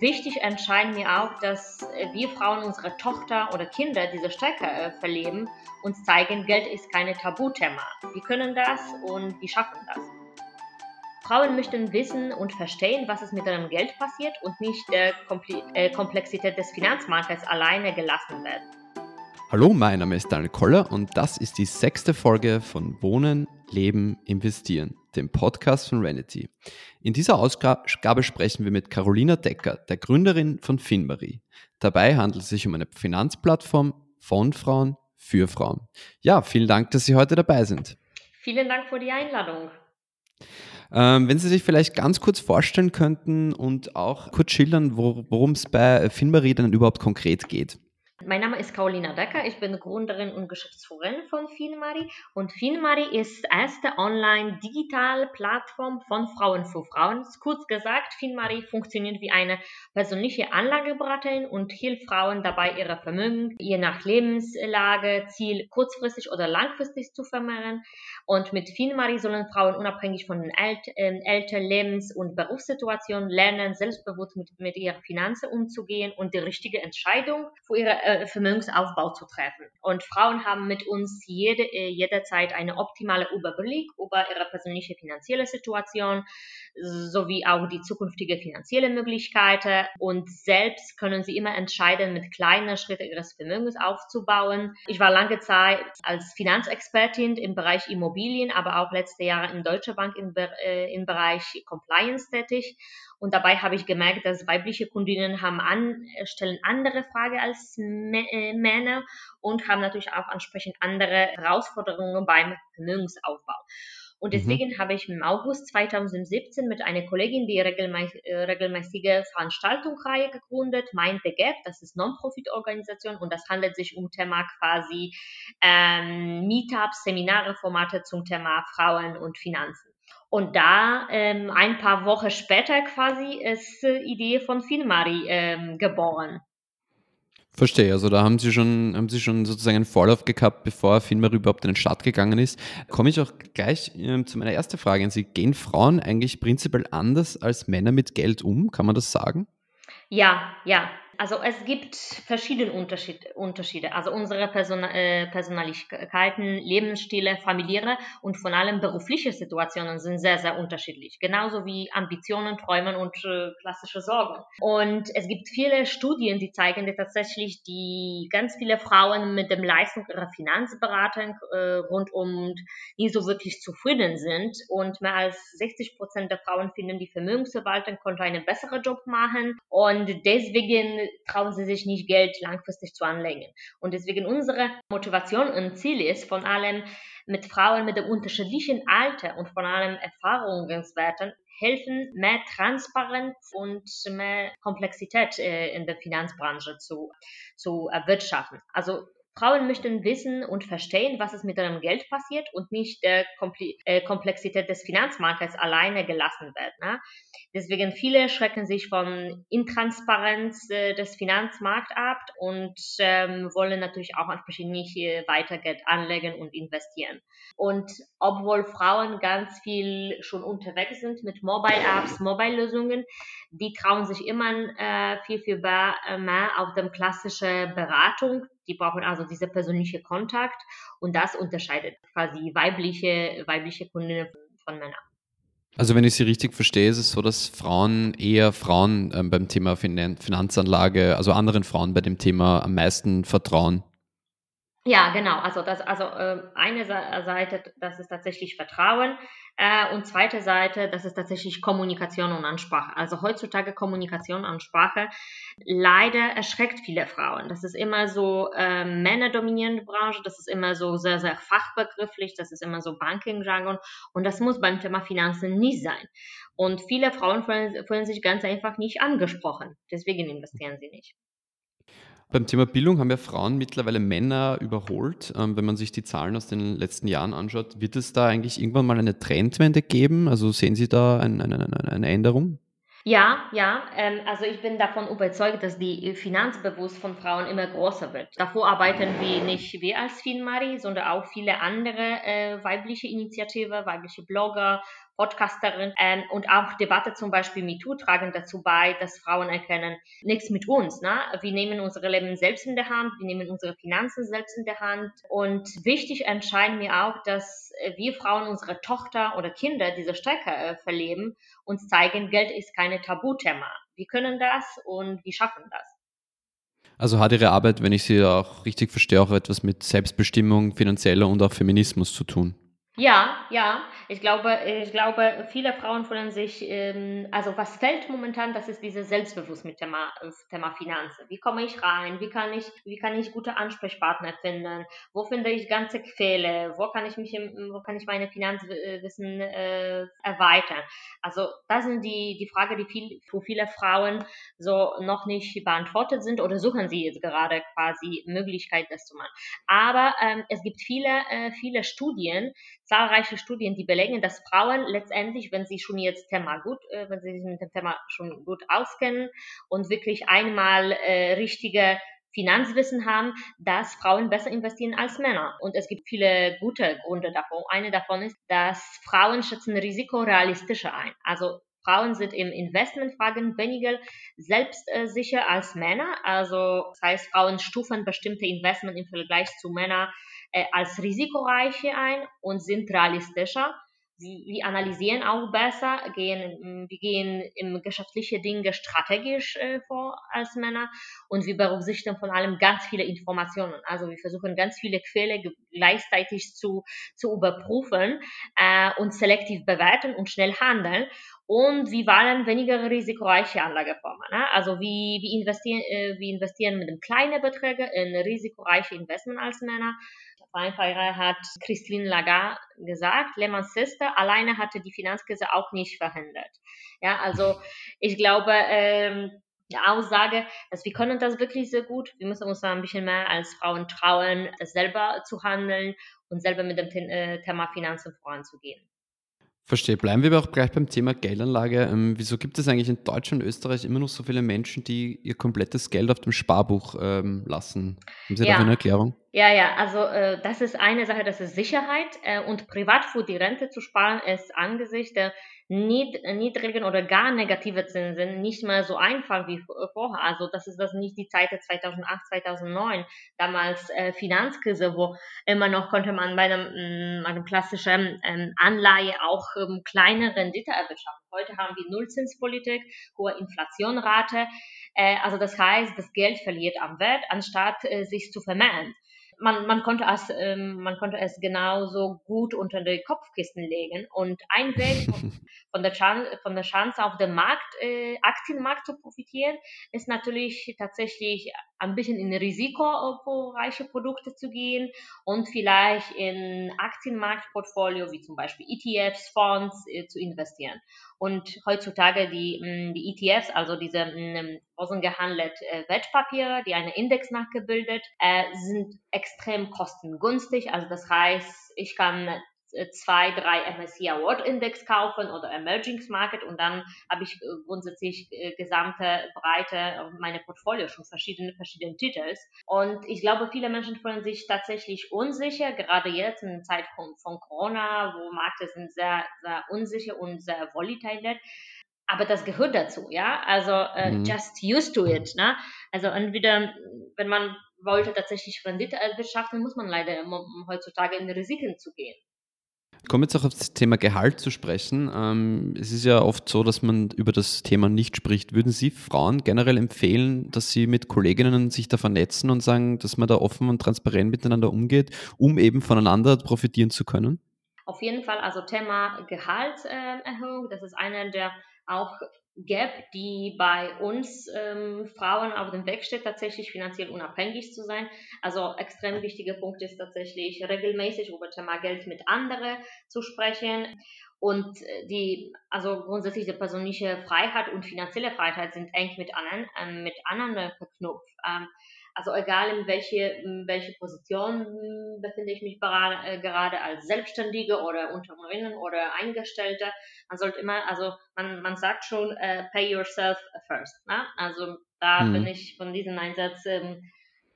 Wichtig entscheiden mir auch, dass äh, wir Frauen unsere Tochter oder Kinder diese Stärke äh, verleben, uns zeigen, Geld ist kein Tabuthema. Wir können das und wir schaffen das. Frauen möchten wissen und verstehen, was es mit ihrem Geld passiert und nicht der äh, Komplexität des Finanzmarktes alleine gelassen werden. Hallo, mein Name ist Daniel Koller und das ist die sechste Folge von Wohnen, Leben, Investieren, dem Podcast von Renity. In dieser Ausgabe sprechen wir mit Carolina Decker, der Gründerin von FinMarie. Dabei handelt es sich um eine Finanzplattform von Frauen für Frauen. Ja, vielen Dank, dass Sie heute dabei sind. Vielen Dank für die Einladung. Ähm, wenn Sie sich vielleicht ganz kurz vorstellen könnten und auch kurz schildern, worum es bei FinMarie dann überhaupt konkret geht. Mein Name ist Carolina Decker, ich bin Gründerin und Geschäftsführerin von Finmari und Finmari ist erste Online-Digital-Plattform von Frauen für Frauen. Kurz gesagt, Finmari funktioniert wie eine persönliche Anlageberaterin und hilft Frauen dabei, ihre Vermögen je nach Lebenslage, Ziel kurzfristig oder langfristig zu vermehren. Und mit Finmari sollen Frauen unabhängig von den Ält äh, Eltern, Lebens- und Berufssituationen lernen, selbstbewusst mit, mit ihren Finanzen umzugehen und die richtige Entscheidung für ihre äh, Vermögensaufbau zu treffen. Und Frauen haben mit uns jede, äh, jederzeit eine optimale Überblick über ihre persönliche finanzielle Situation sowie auch die zukünftige finanzielle Möglichkeiten. Und selbst können sie immer entscheiden, mit kleinen Schritten ihres Vermögens aufzubauen. Ich war lange Zeit als Finanzexpertin im Bereich Immobilien, aber auch letzte Jahre in Deutsche Bank im, äh, im Bereich Compliance tätig und dabei habe ich gemerkt, dass weibliche Kundinnen haben an, stellen andere Fragen als äh, Männer und haben natürlich auch entsprechend andere Herausforderungen beim Vermögensaufbau. Und mhm. deswegen mhm. habe ich im August 2017 mit einer Kollegin die äh, regelmäßige Veranstaltungsreihe gegründet, Mind the Gap, das ist Non-Profit-Organisation und das handelt sich um Thema quasi ähm, Meetups, Seminare, Formate zum Thema Frauen und Finanzen. Und da ähm, ein paar Wochen später quasi ist die Idee von Finmari ähm, geboren. Verstehe, also da haben Sie schon, haben Sie schon sozusagen einen Vorlauf gehabt, bevor Finmari überhaupt in den Start gegangen ist. Komme ich auch gleich ähm, zu meiner ersten Frage an Sie. Gehen Frauen eigentlich prinzipiell anders als Männer mit Geld um? Kann man das sagen? Ja, ja. Also es gibt verschiedene Unterschiede. Also unsere Person, äh, Personalitäten, Lebensstile, familiäre und vor allem berufliche Situationen sind sehr, sehr unterschiedlich. Genauso wie Ambitionen, Träumen und äh, klassische Sorgen. Und es gibt viele Studien, die zeigen, dass tatsächlich die ganz viele Frauen mit dem Leistung ihrer Finanzberatung äh, rundum nie so wirklich zufrieden sind. Und mehr als 60 Prozent der Frauen finden, die Vermögensverwaltung konnte einen besseren Job machen. Und deswegen trauen sie sich nicht, Geld langfristig zu anlegen. Und deswegen unsere Motivation und Ziel ist, von allem mit Frauen mit dem unterschiedlichen Alter und von allem Erfahrungswerten helfen, mehr Transparenz und mehr Komplexität äh, in der Finanzbranche zu, zu erwirtschaften. Also Frauen möchten wissen und verstehen, was es mit ihrem Geld passiert und nicht der äh, Komplexität des Finanzmarktes alleine gelassen werden. Ne? Deswegen viele schrecken sich von Intransparenz äh, des Finanzmarkts ab und ähm, wollen natürlich auch entsprechend nicht äh, weiter Geld anlegen und investieren. Und obwohl Frauen ganz viel schon unterwegs sind mit Mobile Apps, Mobile Lösungen, die trauen sich immer äh, viel, viel mehr auf dem klassische Beratung die brauchen also diese persönliche Kontakt und das unterscheidet quasi weibliche, weibliche Kundinnen von Männern. Also wenn ich Sie richtig verstehe, ist es so, dass Frauen eher Frauen ähm, beim Thema Finanzanlage, also anderen Frauen bei dem Thema am meisten vertrauen. Ja, genau. Also das, also äh, eine Seite, das ist tatsächlich Vertrauen. Äh, und zweite Seite, das ist tatsächlich Kommunikation und Ansprache. Also heutzutage Kommunikation und Ansprache leider erschreckt viele Frauen. Das ist immer so äh, männerdominierende Branche, das ist immer so sehr, sehr fachbegrifflich, das ist immer so Banking-Jargon und das muss beim Thema Finanzen nie sein. Und viele Frauen fühlen, fühlen sich ganz einfach nicht angesprochen. Deswegen investieren sie nicht. Beim Thema Bildung haben ja Frauen mittlerweile Männer überholt. Ähm, wenn man sich die Zahlen aus den letzten Jahren anschaut, wird es da eigentlich irgendwann mal eine Trendwende geben? Also sehen Sie da ein, eine, eine Änderung? Ja, ja. Ähm, also ich bin davon überzeugt, dass die Finanzbewusst von Frauen immer größer wird. Davor arbeiten wir nicht wir als Finmari, sondern auch viele andere äh, weibliche Initiativen, weibliche Blogger, Podcasterin ähm, und auch Debatte zum Beispiel MeToo tragen dazu bei, dass Frauen erkennen, nichts mit uns. Ne? Wir nehmen unsere Leben selbst in der Hand, wir nehmen unsere Finanzen selbst in der Hand und wichtig erscheint mir auch, dass wir Frauen unsere Tochter oder Kinder diese Stärke äh, verleben, uns zeigen, Geld ist keine Tabuthema. Wir können das und wir schaffen das. Also hat Ihre Arbeit, wenn ich Sie auch richtig verstehe, auch etwas mit Selbstbestimmung, finanzieller und auch Feminismus zu tun? Ja, ja. Ich glaube, ich glaube, viele Frauen fühlen sich, ähm, also was fällt momentan, das ist dieses Selbstbewusst mit Thema, Thema Finanzen. Wie komme ich rein? Wie kann ich, wie kann ich gute Ansprechpartner finden? Wo finde ich ganze Quelle? Wo kann ich mich, wo kann ich meine Finanzwissen äh, erweitern? Also das sind die, die Frage, die viel, für viele Frauen so noch nicht beantwortet sind oder suchen sie jetzt gerade quasi Möglichkeit, das zu machen. Aber ähm, es gibt viele, äh, viele Studien, zahlreiche Studien, die belegen, dass Frauen letztendlich, wenn sie schon jetzt Thema gut, äh, wenn sie sich mit dem Thema schon gut auskennen und wirklich einmal äh, richtige Finanzwissen haben, dass Frauen besser investieren als Männer. Und es gibt viele gute Gründe davon. Eine davon ist, dass Frauen schätzen Risiko realistischer ein. Also Frauen sind im Investmentfragen weniger selbstsicher als Männer. Also das heißt, Frauen stufen bestimmte Investment im Vergleich zu Männern äh, als risikoreiche ein und sind realistischer. Wir analysieren auch besser, gehen, wir gehen im geschäftliche Dinge strategisch äh, vor als Männer und wir berücksichtigen von allem ganz viele Informationen. Also wir versuchen ganz viele Quellen gleichzeitig zu, zu überprüfen äh, und selektiv bewerten und schnell handeln und wir wollen weniger risikoreiche Anlageformen. Ne? Also wir, wir, investieren, äh, wir investieren mit einem kleinen Beträge in risikoreiche Investment als Männer Weinfeier hat Christine Lagarde gesagt, Lehman Sister alleine hatte die Finanzkrise auch nicht verhindert. Ja, also ich glaube, ähm, die Aussage, dass wir können das wirklich sehr gut. Wir müssen uns ein bisschen mehr als Frauen trauen, selber zu handeln und selber mit dem Thema Finanzen voranzugehen. Verstehe. Bleiben wir aber auch gleich beim Thema Geldanlage. Ähm, wieso gibt es eigentlich in Deutschland und Österreich immer noch so viele Menschen, die ihr komplettes Geld auf dem Sparbuch ähm, lassen? Haben Sie ja. dafür eine Erklärung? Ja, ja, also äh, das ist eine Sache, das ist Sicherheit äh, und privat für die Rente zu sparen ist angesichts der niedrigen oder gar negative Zinsen nicht mehr so einfach wie vorher. Also das ist das nicht die Zeit der 2008, 2009, damals äh, Finanzkrise, wo immer noch konnte man bei einem, mm, einem klassischen ähm, Anleihe auch ähm, kleine Rendite erwirtschaften. Heute haben wir Nullzinspolitik, hohe Inflationrate. Äh, also das heißt, das Geld verliert am Wert, anstatt äh, sich zu vermehren man, man, konnte es, ähm, man konnte es genauso gut unter die Kopfkissen legen. Und ein Weg von der, Chance, von der Chance auf dem Markt, äh, Aktienmarkt zu profitieren, ist natürlich tatsächlich ein bisschen in risikoreiche Produkte zu gehen und vielleicht in Aktienmarktportfolio wie zum Beispiel ETFs, Fonds äh, zu investieren. Und heutzutage die, mh, mm, die ETFs, also diese mh, börsengehandelte äh, Wertpapiere, die eine Index nachgebildet, äh, sind extrem kostengünstig. Also das heißt, ich kann äh, zwei, drei MSCI Award Index kaufen oder Emerging Market und dann habe ich äh, grundsätzlich äh, gesamte Breite meine Portfolio schon verschiedene verschiedene Titels und ich glaube viele Menschen fühlen sich tatsächlich unsicher gerade jetzt in Zeit von, von Corona wo Märkte sind sehr sehr unsicher und sehr volatil aber das gehört dazu, ja. Also äh, mhm. just used to it, ne? Also entweder, wenn man wollte tatsächlich Rendite erwirtschaften, muss man leider heutzutage in Risiken zu gehen. Kommen jetzt auch auf das Thema Gehalt zu sprechen. Ähm, es ist ja oft so, dass man über das Thema nicht spricht. Würden Sie Frauen generell empfehlen, dass sie mit Kolleginnen sich da vernetzen und sagen, dass man da offen und transparent miteinander umgeht, um eben voneinander profitieren zu können? Auf jeden Fall, also Thema Gehaltserhöhung, das ist einer der auch Gap, die bei uns ähm, Frauen auf dem Weg steht, tatsächlich finanziell unabhängig zu sein. Also extrem wichtiger Punkt ist tatsächlich regelmäßig über Thema Geld mit anderen zu sprechen. Und äh, die, also grundsätzlich die persönliche Freiheit und finanzielle Freiheit sind eng mit anderen, ähm, mit anderen verknüpft. Ähm, also egal in welche, in welche Position hm, befinde ich mich gerade, äh, gerade als Selbstständige oder Unternehmerin oder Eingestellte, man sollte immer, also man, man sagt schon, uh, pay yourself first. Ne? Also da mhm. bin ich von diesem Einsatz ähm,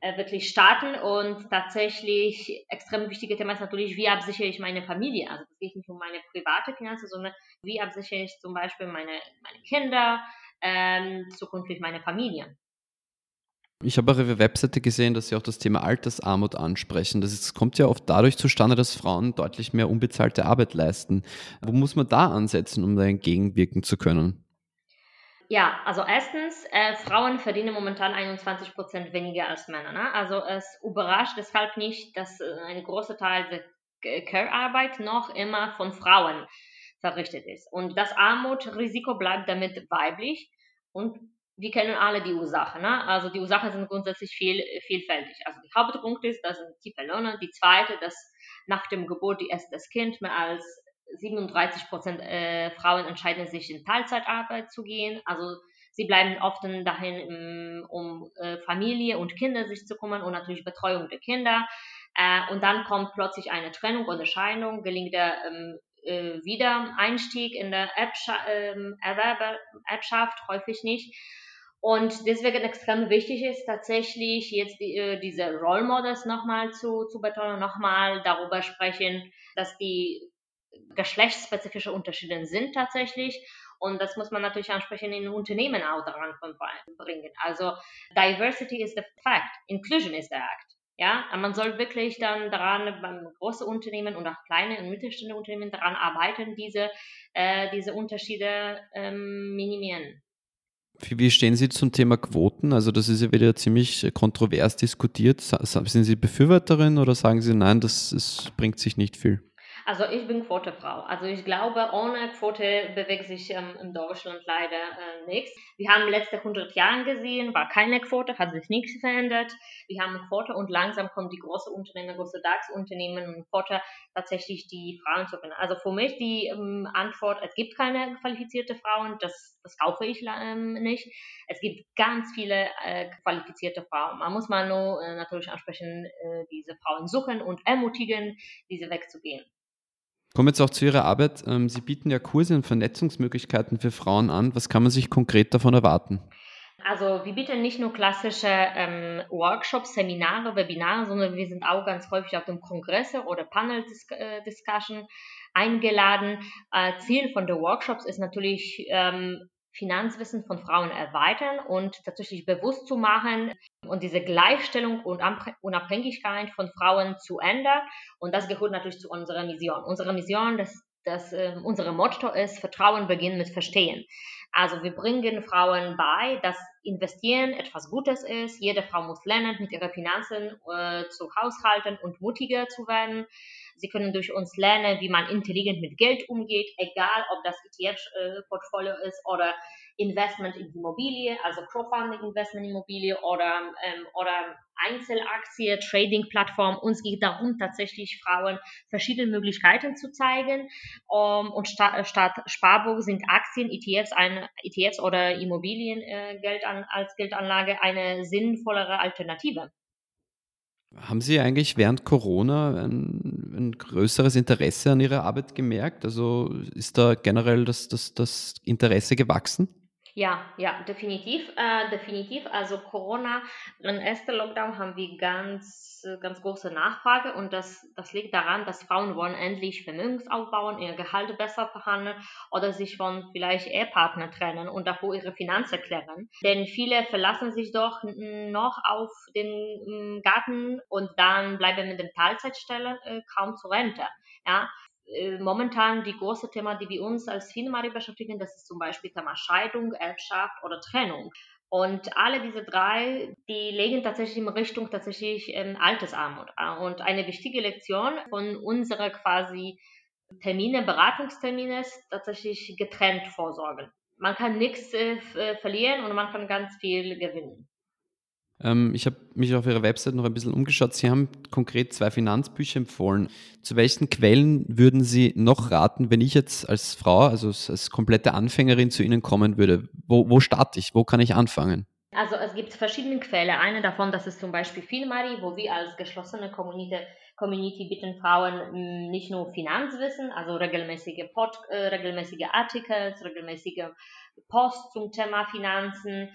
äh, wirklich starten und tatsächlich extrem wichtige Thema ist natürlich, wie absichere ich meine Familie. Also es geht nicht um meine private Finanzen, sondern wie absichere ich zum Beispiel meine, meine Kinder, ähm, zukünftig meine Familie. Ich habe auf Ihrer Webseite gesehen, dass Sie auch das Thema Altersarmut ansprechen. Das ist, kommt ja oft dadurch zustande, dass Frauen deutlich mehr unbezahlte Arbeit leisten. Wo muss man da ansetzen, um da entgegenwirken zu können? Ja, also erstens, äh, Frauen verdienen momentan 21 Prozent weniger als Männer. Ne? Also es überrascht deshalb nicht, dass äh, ein großer Teil der Care-Arbeit noch immer von Frauen verrichtet ist. Und das Armutrisiko bleibt damit weiblich und wir kennen alle die Ursachen. Ne? Also die Ursachen sind grundsätzlich viel, vielfältig. Also die Hauptpunkt ist, das sind tiefe Löhne. Die zweite, dass nach dem Geburt die erste das Kind mehr als 37 Prozent äh, Frauen entscheiden sich in Teilzeitarbeit zu gehen. Also sie bleiben oft dahin, um äh, Familie und Kinder sich zu kümmern und natürlich Betreuung der Kinder. Äh, und dann kommt plötzlich eine Trennung oder Scheidung, gelingt der ähm, äh, Wiedereinstieg in der ähm, Erwerbschaft häufig nicht. Und deswegen extrem wichtig ist tatsächlich jetzt die, äh, diese Role Models nochmal zu, zu betonen, nochmal darüber sprechen, dass die geschlechtsspezifische Unterschiede sind tatsächlich. Und das muss man natürlich ansprechen in Unternehmen auch daran bringen. Also Diversity is the fact, Inclusion is the act. Ja, man soll wirklich dann daran beim großen Unternehmen und auch kleine und mittelständische Unternehmen daran arbeiten, diese, äh, diese Unterschiede ähm, minimieren. Wie stehen Sie zum Thema Quoten? Also das ist ja wieder ziemlich kontrovers diskutiert. Sind Sie Befürworterin oder sagen Sie, nein, das, das bringt sich nicht viel? Also ich bin Quotefrau. Also ich glaube, ohne Quote bewegt sich ähm, in Deutschland leider äh, nichts. Wir haben letzte 100 Jahre gesehen, war keine Quote, hat sich nichts verändert. Wir haben Quote und langsam kommen die großen Unternehmen, große DAX-Unternehmen und Quote tatsächlich die Frauen zu finden. Also für mich die ähm, Antwort, es gibt keine qualifizierte Frauen, das, das kaufe ich ähm, nicht. Es gibt ganz viele äh, qualifizierte Frauen. Man muss mal nur äh, natürlich ansprechen, äh, diese Frauen suchen und ermutigen, diese wegzugehen. Kommen wir jetzt auch zu Ihrer Arbeit. Ähm, Sie bieten ja Kurse und Vernetzungsmöglichkeiten für Frauen an. Was kann man sich konkret davon erwarten? Also wir bieten nicht nur klassische ähm, Workshops, Seminare, Webinare, sondern wir sind auch ganz häufig auf dem Kongresse oder Panel-Discussion äh, eingeladen. Äh, Ziel von den Workshops ist natürlich ähm, Finanzwissen von Frauen erweitern und tatsächlich bewusst zu machen und diese Gleichstellung und Unabhängigkeit von Frauen zu ändern. Und das gehört natürlich zu unserer Mission. Unsere Mission, das, das äh, unser Motto ist, Vertrauen beginnt mit Verstehen. Also wir bringen Frauen bei, dass Investieren etwas Gutes ist. Jede Frau muss lernen, mit ihren Finanzen äh, zu haushalten und mutiger zu werden. Sie können durch uns lernen, wie man intelligent mit Geld umgeht, egal ob das ETF-Portfolio äh, ist oder Investment in Immobilie, also Crowdfunding Investment in Immobilie oder, ähm, oder Einzelaktie, Trading-Plattform. Uns geht darum, tatsächlich Frauen verschiedene Möglichkeiten zu zeigen. Um, ähm, und statt, statt Sparbuch sind Aktien, ETFs, ein, ETFs oder Immobilien äh, Geld an, als Geldanlage eine sinnvollere Alternative. Haben Sie eigentlich während Corona ein, ein, größeres Interesse an Ihrer Arbeit gemerkt? Also ist da generell das, das, das Interesse gewachsen? Ja, ja, definitiv, äh, definitiv. Also Corona, im ersten Lockdown haben wir ganz, ganz große Nachfrage und das, das liegt daran, dass Frauen wollen endlich Vermögens aufbauen, ihr Gehalt besser verhandeln oder sich von vielleicht Ehepartner trennen und davor ihre Finanzen klären. Denn viele verlassen sich doch noch auf den Garten und dann bleiben mit den Teilzeitstellen äh, kaum zur Rente. Ja, äh, momentan die große Thema, die wir uns als Finemari beschäftigen, das ist zum Beispiel Thema Scheidung, Erbschaft oder Trennung. Und alle diese drei, die legen tatsächlich in Richtung tatsächlich ähm, Altersarmut. Und eine wichtige Lektion von unserer quasi Termine, Beratungstermine ist tatsächlich getrennt vorsorgen. Man kann nichts äh, äh, verlieren und man kann ganz viel gewinnen. Ähm, ich habe mich auf Ihrer Website noch ein bisschen umgeschaut. Sie haben konkret zwei Finanzbücher empfohlen. Zu welchen Quellen würden Sie noch raten, wenn ich jetzt als Frau, also als komplette Anfängerin zu Ihnen kommen würde? Wo, wo starte ich? Wo kann ich anfangen? Also es gibt verschiedene Quellen. Eine davon, das ist zum Beispiel Filmari, wo wir als geschlossene Community, Community bitten Frauen hm, nicht nur Finanzwissen, also regelmäßige, Pod, äh, regelmäßige Artikel, regelmäßige Post zum Thema Finanzen,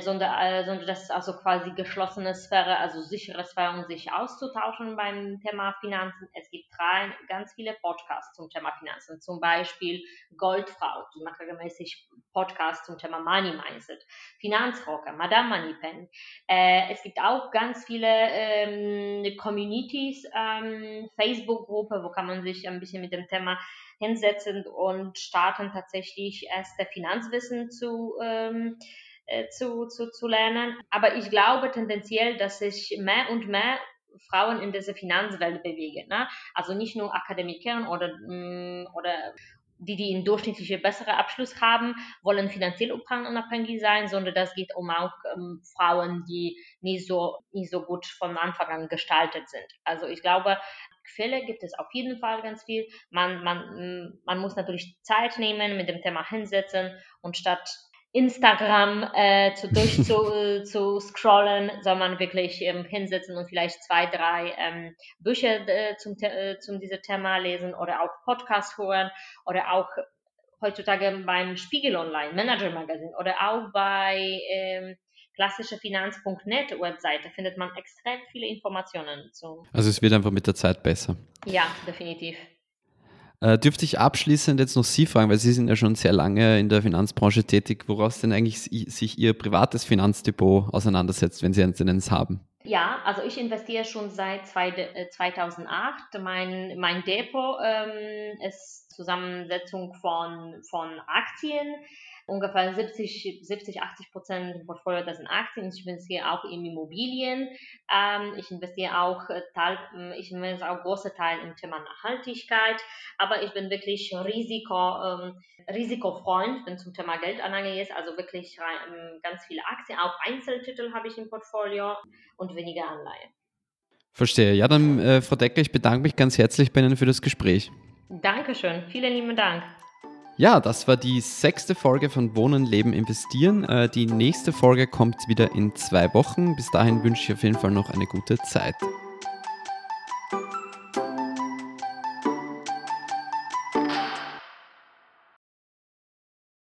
sondern, äh, sondern das ist also quasi geschlossene Sphäre, also sichere Sphäre, um sich auszutauschen beim Thema Finanzen. Es gibt drei, ganz viele Podcasts zum Thema Finanzen, zum Beispiel Goldfrau, die macht regelmäßig Podcasts zum Thema Money Mindset, Finanzrocker, Madame Moneypen. Äh, es gibt auch ganz viele ähm, Communities, ähm, Facebook-Gruppe, wo kann man sich ein bisschen mit dem Thema hinsetzen und starten tatsächlich erst der Finanzwissen zu ähm, äh, zu, zu, zu lernen. Aber ich glaube tendenziell, dass sich mehr und mehr Frauen in dieser Finanzwelt bewegen. Ne? Also nicht nur Akademikern oder, mm, oder die, die einen durchschnittlichen besseren Abschluss haben, wollen finanziell unabhängig sein, sondern das geht um auch ähm, Frauen, die nicht so, nicht so gut von Anfang an gestaltet sind. Also ich glaube, Quelle gibt es auf jeden Fall ganz viel. Man, man, man muss natürlich Zeit nehmen, mit dem Thema hinsetzen und statt Instagram äh, zu, durch zu, äh, zu scrollen, soll man wirklich ähm, hinsetzen und vielleicht zwei, drei ähm, Bücher äh, zum, äh, zum diesem Thema lesen oder auch Podcast hören oder auch heutzutage beim Spiegel Online, Manager Magazine oder auch bei ähm, klassischerfinanz.net Webseite findet man extrem viele Informationen zu. Also es wird einfach mit der Zeit besser. Ja, definitiv. Äh, dürfte ich abschließend jetzt noch Sie fragen, weil Sie sind ja schon sehr lange in der Finanzbranche tätig, woraus denn eigentlich sich Ihr privates Finanzdepot auseinandersetzt, wenn Sie eins haben? Ja, also ich investiere schon seit 2008. Äh, mein, mein Depot ähm, ist Zusammensetzung von, von Aktien, ungefähr 70, 70 80 Prozent im Portfolio, das sind Aktien. Ich investiere auch in Immobilien. Ähm, ich investiere auch, äh, Teil, ähm, ich investiere auch große Teil im Thema Nachhaltigkeit. Aber ich bin wirklich Risiko, ähm, Risikofreund, wenn zum Thema Geldanlage ist. Also wirklich ähm, ganz viele Aktien. Auch Einzeltitel habe ich im Portfolio und weniger Anleihen. Verstehe. Ja, dann, äh, Frau Decker, ich bedanke mich ganz herzlich bei Ihnen für das Gespräch. Dankeschön. Vielen lieben Dank. Ja, das war die sechste Folge von Wohnen, Leben, Investieren. Äh, die nächste Folge kommt wieder in zwei Wochen. Bis dahin wünsche ich auf jeden Fall noch eine gute Zeit.